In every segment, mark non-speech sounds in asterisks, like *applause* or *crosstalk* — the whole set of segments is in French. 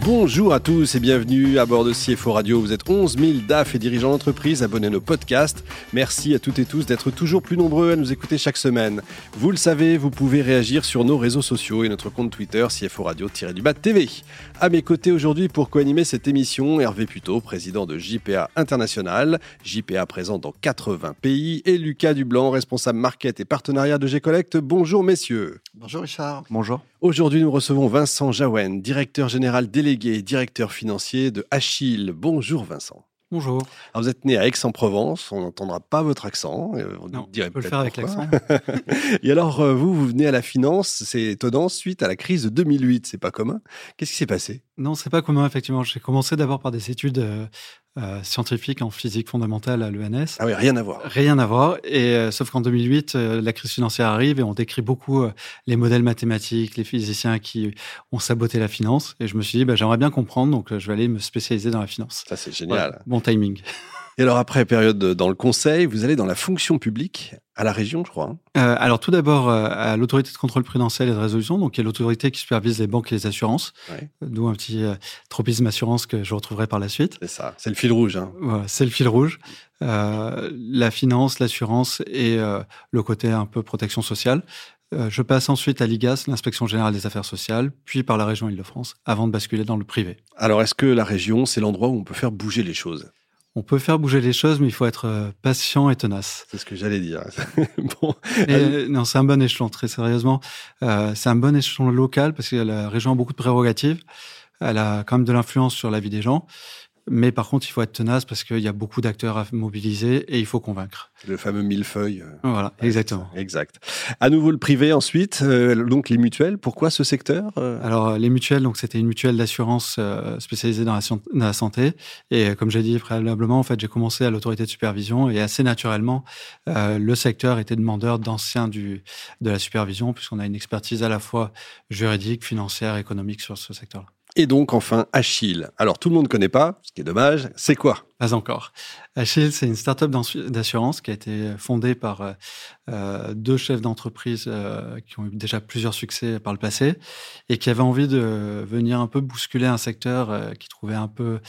Bonjour à tous et bienvenue à bord de CFO Radio. Vous êtes 11 000 DAF et dirigeants d'entreprise abonnés à nos podcasts. Merci à toutes et tous d'être toujours plus nombreux à nous écouter chaque semaine. Vous le savez, vous pouvez réagir sur nos réseaux sociaux et notre compte Twitter CFO Radio-du-Bas TV. À mes côtés aujourd'hui pour co-animer cette émission, Hervé Puto, président de JPA International, JPA présent dans 80 pays, et Lucas Dublanc, responsable market et partenariat de G-Collect. Bonjour messieurs. Bonjour Richard. Bonjour. Aujourd'hui, nous recevons Vincent Jaouen, directeur général délégué et directeur financier de Achille. Bonjour Vincent. Bonjour. Alors vous êtes né à Aix-en-Provence, on n'entendra pas votre accent. Euh, on non, dirait peut le faire avec l'accent. *laughs* et alors, euh, vous, vous venez à la finance, c'est étonnant, suite à la crise de 2008, c'est pas commun. Qu'est-ce qui s'est passé? Non, c'est pas commun, effectivement. J'ai commencé d'abord par des études euh, euh, scientifique en physique fondamentale à l'ENS. Ah oui, rien à voir. Rien à voir. Et euh, sauf qu'en 2008, euh, la crise financière arrive et on décrit beaucoup les modèles mathématiques, les physiciens qui ont saboté la finance. Et je me suis dit, bah, j'aimerais bien comprendre, donc je vais aller me spécialiser dans la finance. Ça, c'est génial. bon timing. Et alors après période dans le conseil, vous allez dans la fonction publique à la région, je crois. Hein. Euh, alors tout d'abord euh, à l'autorité de contrôle prudentiel et de résolution, donc qui est l'autorité qui supervise les banques et les assurances. D'où un petit euh, tropisme assurance que je retrouverai par la suite. C'est ça, c'est le fil rouge. Hein. Voilà, c'est le fil rouge. la finance, l'assurance et le côté un peu protection sociale. je passe ensuite à l'IGAS, l'inspection générale des affaires sociales, puis par la région Île-de-France, avant de basculer dans le privé. Alors est-ce que la région, c'est l'endroit où on peut faire bouger les choses? On peut faire bouger les choses, mais il faut être euh, patient et tenace. C'est ce que j'allais dire. *laughs* bon. non, c'est un bon échelon, très sérieusement. Euh, c'est un bon échelon local parce que la région a beaucoup de prérogatives. Elle a quand même de l'influence sur la vie des gens. Mais par contre, il faut être tenace parce qu'il y a beaucoup d'acteurs à mobiliser et il faut convaincre. Le fameux millefeuille. Voilà, exactement. Exact. À nouveau le privé ensuite, euh, donc les mutuelles. Pourquoi ce secteur euh? Alors les mutuelles, donc c'était une mutuelle d'assurance euh, spécialisée dans la, dans la, santé. Et comme j'ai dit préalablement, en fait, j'ai commencé à l'autorité de supervision et assez naturellement, le secteur était demandeur d'anciens du de la supervision puisqu'on a une expertise à la fois juridique, financière, économique sur ce secteur-là. Et donc enfin Achille. Alors tout le monde ne connaît pas, ce qui est dommage. C'est quoi? Pas encore. Achille, c'est une start-up d'assurance qui a été fondée par euh, euh, deux chefs d'entreprise euh, qui ont eu déjà plusieurs succès par le passé et qui avaient envie de venir un peu bousculer un secteur qui trouvait un peu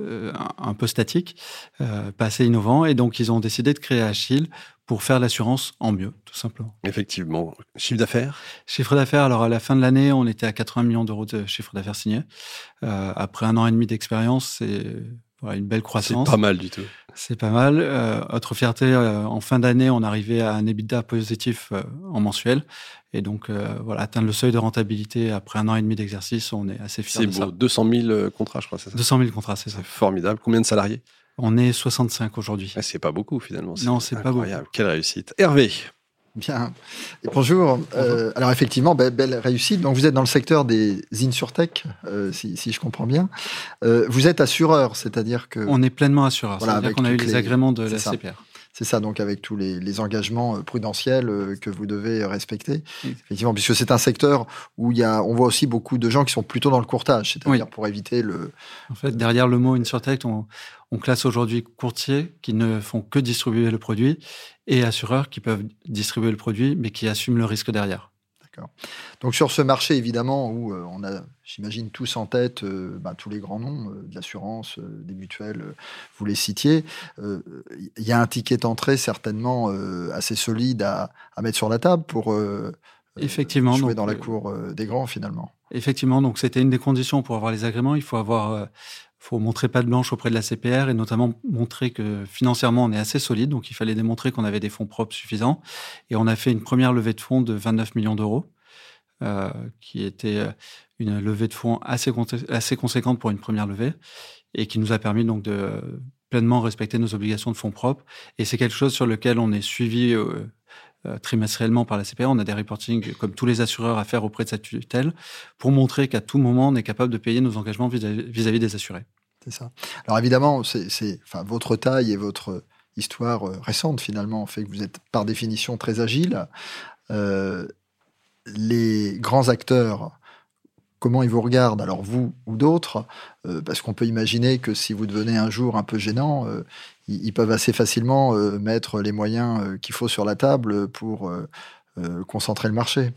un peu statique, pas assez innovant, et donc ils ont décidé de créer Achille pour faire l'assurance en mieux, tout simplement. Effectivement. Chiffre d'affaires? Chiffre d'affaires, alors à la fin de l'année, on était à 80 millions d'euros de chiffre d'affaires signé. Euh, après un an et demi d'expérience, c'est une belle croissance. C'est pas mal du tout. C'est pas mal. Euh, autre fierté, euh, en fin d'année, on arrivait à un EBITDA positif euh, en mensuel. Et donc, voilà, atteindre le seuil de rentabilité après un an et demi d'exercice, on est assez de ça. C'est beau. 200 000 contrats, je crois, c'est ça? 200 000 contrats, c'est ça. Formidable. Combien de salariés? On est 65 aujourd'hui. Ah, c'est pas beaucoup finalement. Non, c'est pas beaucoup. Quelle réussite. Hervé. Bien. bonjour. Euh, alors effectivement, belle, réussite. Donc vous êtes dans le secteur des insurtech, euh, si, je comprends bien. Euh, vous êtes assureur, c'est-à-dire que... On est pleinement assureur. Voilà, c'est-à-dire qu'on a eu les, agréments de la CPR. C'est ça, donc avec tous les, engagements euh, prudentiels euh, que vous devez respecter. Effectivement, puisque c'est un secteur où il y a, on voit aussi beaucoup de gens qui sont plutôt dans le courtage, c'est-à-dire pour éviter le. En fait, derrière le mot InsurTech, on, on classe aujourd'hui courtiers qui ne font que distribuer le produit et assureurs qui peuvent distribuer le produit mais qui assument le risque derrière. Donc sur ce marché, évidemment, où euh, on a, j'imagine, tous en tête euh, ben, tous les grands noms euh, de l'assurance, des mutuelles, vous les citiez, il y a un ticket d'entrée certainement assez solide à, mettre sur la table pour Effectivement, jouer dans la cour des grands, finalement. Effectivement, donc c'était une des conditions pour avoir les agréments. Il faut avoir faut montrer pas de blanche auprès de la CPR et notamment montrer que financièrement on est assez solide. Donc il fallait démontrer qu'on avait des fonds propres suffisants. Et on a fait une première levée de fonds de 29 millions d'euros, euh, qui était euh, une levée de fonds assez, conséquente pour une première levée et qui nous a permis donc de pleinement respecter nos obligations de fonds propres. Et c'est quelque chose sur lequel on est suivi euh, trimestriellement par la CPR. On a des reportings comme tous les assureurs à faire auprès de cette tutelle pour montrer qu'à tout moment, on est capable de payer nos engagements vis-à-vis des assurés. Alors évidemment, c'est, votre taille et votre histoire euh, récente finalement fait que vous êtes par définition très agile. Euh, les grands acteurs comment ils vous regardent, alors vous ou d'autres, euh, parce qu'on peut imaginer que si vous devenez un jour un peu gênant, ils, peuvent assez facilement mettre les moyens qu'il faut sur la table pour concentrer le marché.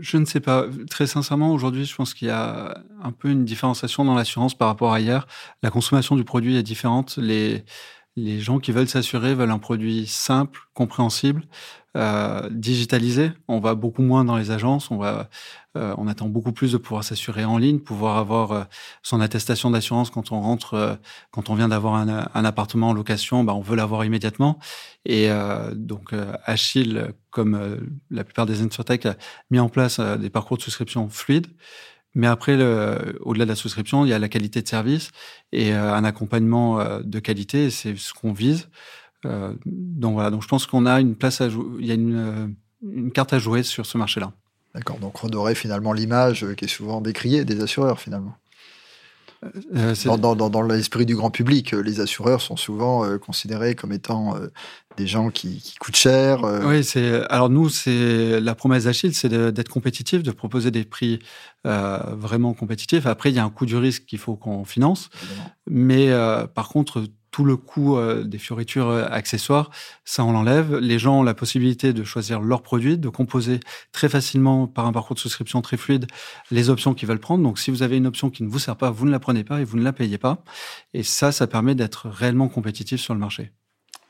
Je ne sais pas. Très sincèrement, aujourd'hui, je pense qu'il y a un peu une différenciation dans l'assurance par rapport à hier. La consommation du produit est différente. Les, les gens qui veulent s'assurer veulent un produit simple, compréhensible, euh, digitalisé. On va beaucoup moins dans les agences. On va, euh, on attend beaucoup plus de pouvoir s'assurer en ligne, pouvoir avoir euh, son attestation d'assurance quand on rentre, euh, quand on vient d'avoir un, un, appartement en location. Bah, on veut l'avoir immédiatement. Et donc Achille, comme la plupart des insurtech, a mis en place des parcours de souscription fluides. Mais après, au-delà de la souscription, il y a la qualité de service et un accompagnement de qualité. C'est ce qu'on vise. Euh, donc voilà. Donc je pense qu'on a une place à jouer. Il y a une, une carte à jouer sur ce marché-là. D'accord. Donc redorer finalement l'image qui est souvent décriée des assureurs finalement. Euh, dans, dans, dans l'esprit du grand public, les assureurs sont souvent considérés comme étant des gens qui, qui coûtent cher. Oui, c'est alors nous, c'est la promesse d'Achille, c'est d'être compétitif, de proposer des prix euh, vraiment compétitif. Après, il y a un coût du risque qu'il faut qu'on finance. Mais euh, par contre, tout le coût euh, des fioritures accessoires, ça on l'enlève. Les gens ont la possibilité de choisir leurs produits, de composer très facilement par un parcours de souscription très fluide les options qu'ils veulent prendre. Donc si vous avez une option qui ne vous sert pas, vous ne la prenez pas et vous ne la payez pas. Et ça, ça permet d'être réellement compétitif sur le marché.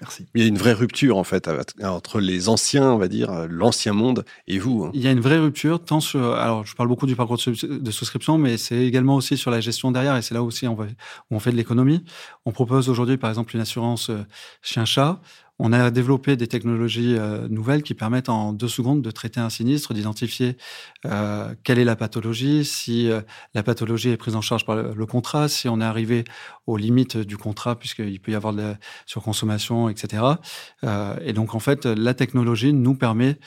Merci. Il y a une vraie rupture en fait entre les anciens, on va dire, l'ancien monde et vous. Hein. Il y a une vraie rupture, tant sur. Alors, je parle beaucoup du parcours de souscription, mais c'est également aussi sur la gestion derrière, et c'est là aussi on va, où on fait de l'économie. On propose aujourd'hui, par exemple, une assurance euh, chien-chat on a développé des technologies euh, nouvelles qui permettent en deux secondes de traiter un sinistre, d'identifier euh, quelle est la pathologie, si euh, la pathologie est prise en charge par le, contrat, si on est arrivé aux limites du contrat, puisqu'il peut y avoir de la surconsommation, etc. et donc, en fait, la technologie nous permet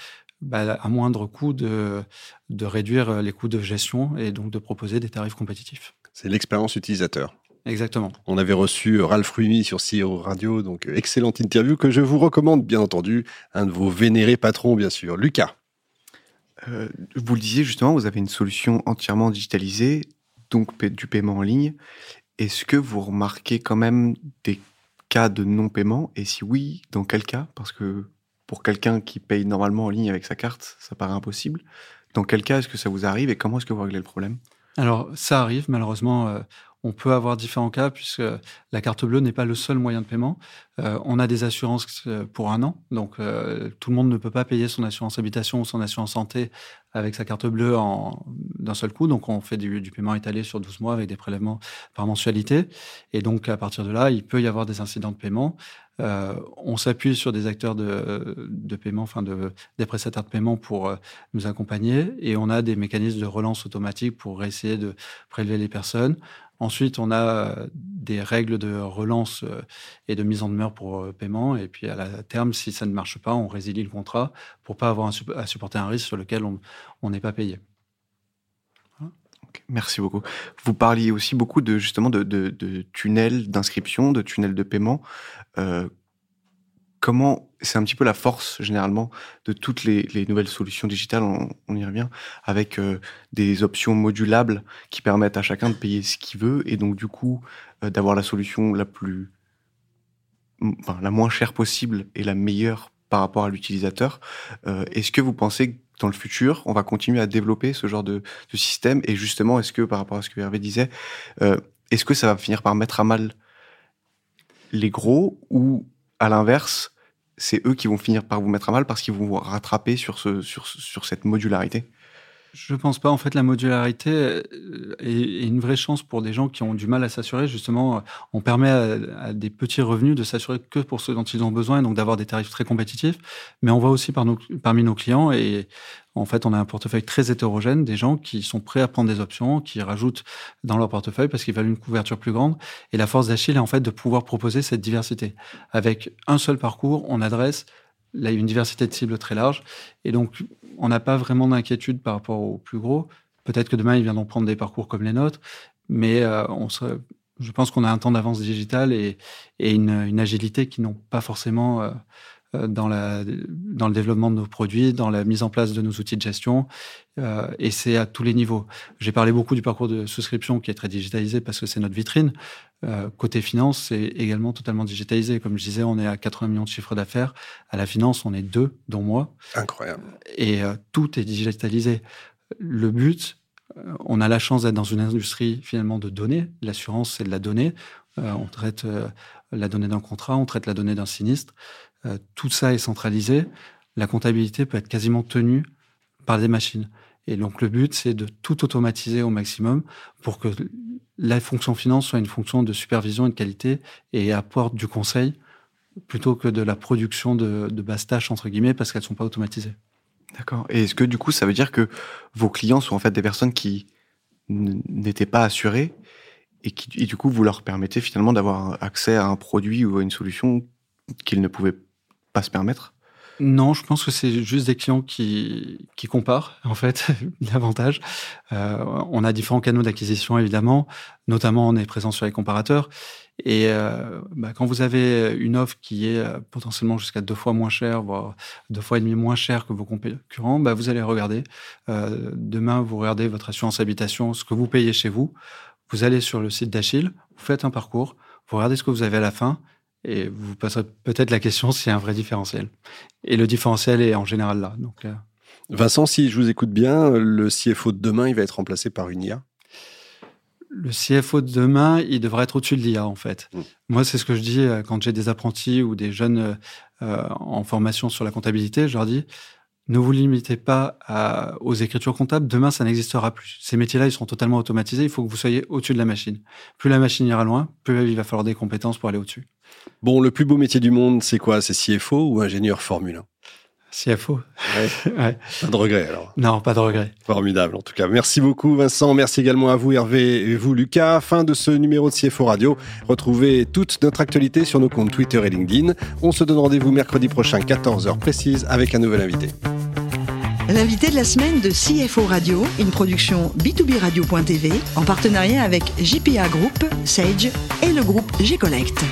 bah, à moindre coût de, de réduire les coûts de gestion et donc de proposer des tarifs compétitifs. C'est l'expérience utilisateur. Exactement. On avait reçu Ralph Rumi sur CEO Radio, donc euh, excellente interview que je vous recommande, bien entendu. Un de vos vénérés patrons, bien sûr. Lucas. Euh, vous le disiez justement, vous avez une solution entièrement digitalisée, donc du paiement en ligne. Est-ce que vous remarquez quand même des cas de non-paiement? Et si oui, dans quel cas? Parce que pour quelqu'un qui paye normalement en ligne avec sa carte, ça paraît impossible. Dans quel cas est-ce que ça vous arrive et comment est-ce que vous réglez le problème? Alors, ça arrive, malheureusement. Euh, on peut avoir différents cas puisque la carte bleue n'est pas le seul moyen de paiement. Euh, on a des assurances euh, pour un an, donc euh, tout le monde ne peut pas payer son assurance habitation ou son assurance santé avec sa carte bleue en d'un seul coup. Donc on fait du, paiement étalé sur 12 mois avec des prélèvements par mensualité. Et donc à partir de là, il peut y avoir des incidents de paiement. on s'appuie sur des acteurs de, paiement, enfin de, des prestataires de paiement pour nous accompagner. Et on a des mécanismes de relance automatique pour essayer de prélever les personnes. Ensuite, on a euh, des règles de relance euh, et de mise en demeure pour euh, paiement. Et puis, à la terme, si ça ne marche pas, on résilie le contrat pour pas avoir à supporter un risque sur lequel on n'est pas payé. Merci beaucoup. Vous parliez aussi beaucoup de justement de, tunnels d'inscription, de tunnels de paiement comment c'est un petit peu la force généralement de toutes les, nouvelles solutions digitales, on, y revient, avec euh, des options modulables qui permettent à chacun de payer ce qu'il veut et donc du coup euh, d'avoir la solution la plus, enfin, la moins chère possible et la meilleure par rapport à l'utilisateur. Euh, est-ce que vous pensez que dans le futur, on va continuer à développer ce genre de, de système et justement, est-ce que par rapport à ce que Hervé disait, est-ce que ça va finir par mettre à mal les gros ou à l'inverse, c'est eux qui vont finir par vous mettre à mal parce qu'ils vont vous rattraper sur, ce, sur, sur cette modularité je pense pas. En fait, la modularité euh, est une vraie chance pour des gens qui ont du mal à s'assurer. Justement, on permet à, des petits revenus de s'assurer que pour ceux dont ils ont besoin, et donc d'avoir des tarifs très compétitifs. Mais on voit aussi par nos, parmi nos clients, et en fait, on a un portefeuille très hétérogène, des gens qui sont prêts à prendre des options, qui rajoutent dans leur portefeuille parce qu'ils veulent une couverture plus grande. Et la force d'Achille est en fait de pouvoir proposer cette diversité. Avec un seul parcours, on adresse Là, il y a une diversité de cibles très large. Et donc, on n'a pas vraiment d'inquiétude par rapport aux plus gros. Peut-être que demain, ils viendront prendre des parcours comme les nôtres. Mais euh, on je pense qu'on a un temps d'avance digital et, une, agilité qui n'ont pas forcément euh, dans, la, dans le développement de nos produits, dans la mise en place de nos outils de gestion. et c'est à tous les niveaux. J'ai parlé beaucoup du parcours de souscription qui est très digitalisé parce que c'est notre vitrine. côté finance, c'est également totalement digitalisé. Comme je disais, on est à 80 millions de chiffres d'affaires. À la finance, on est deux, dont moi. Incroyable. Et tout est digitalisé. Le but, on a la chance d'être dans une industrie finalement de données. L'assurance, c'est de la donnée. on traite la donnée d'un contrat, on traite la donnée d'un sinistre. Euh, tout ça est centralisé. La comptabilité peut être quasiment tenue par des machines. Et donc le but, c'est de tout automatiser au maximum pour que la fonction finance soit une fonction de supervision et de qualité et apporte du conseil plutôt que de la production de, de basses tâches, entre guillemets, parce qu'elles ne sont pas automatisées. D'accord. Et est-ce que du coup, ça veut dire que vos clients sont en fait des personnes qui n'étaient pas assurées et qui, du coup, vous leur permettez finalement d'avoir accès à un produit ou à une solution qu'ils ne pouvaient pas se permettre non, je pense que c'est juste des clients qui, qui comparent, en fait, *laughs* davantage. Euh, on a différents canaux d'acquisition, évidemment. Notamment, on est présent sur les comparateurs. Et euh, bah, quand vous avez une offre qui est euh, potentiellement jusqu'à deux fois moins chère, voire deux fois et demi moins chère que vos concurrents, bah, vous allez regarder. Demain, vous regardez votre assurance habitation, ce que vous payez chez vous. Vous allez sur le site d'Achille, vous faites un parcours, vous regardez ce que vous avez à la fin et vous vous poserez peut-être la question s'il y a un vrai différentiel. Et le différentiel est en général là. Donc, euh. Vincent, si je vous écoute bien, le CFO de demain, il va être remplacé par une IA le CFO de demain, il devrait être au-dessus de l'IA, en fait. Mmh. Moi, c'est ce que je dis euh, quand j'ai des apprentis ou des jeunes euh, en formation sur la comptabilité. Je leur dis, ne vous limitez pas aux écritures comptables. Demain, ça n'existera plus. Ces métiers-là, ils seront totalement automatisés. Il faut que vous soyez au-dessus de la machine. Plus la machine ira loin, plus il va falloir des compétences pour aller au-dessus. Bon, le plus beau métier du monde, c'est quoi? C'est CFO ou ingénieur Formule 1 CFO. *laughs* Ouais. Pas de regret alors. Non, pas de regret. Formidable en tout cas. Merci beaucoup Vincent. Merci également à vous Hervé et vous Lucas. Fin de ce numéro de CFO Radio. Retrouvez toute notre actualité sur nos comptes Twitter et LinkedIn. On se donne rendez-vous mercredi prochain 14h précise avec un nouvel invité. L'invité de la semaine de CFO Radio, une production B2B Radio.tv en partenariat avec JPA Group, Sage et le groupe G-Collect.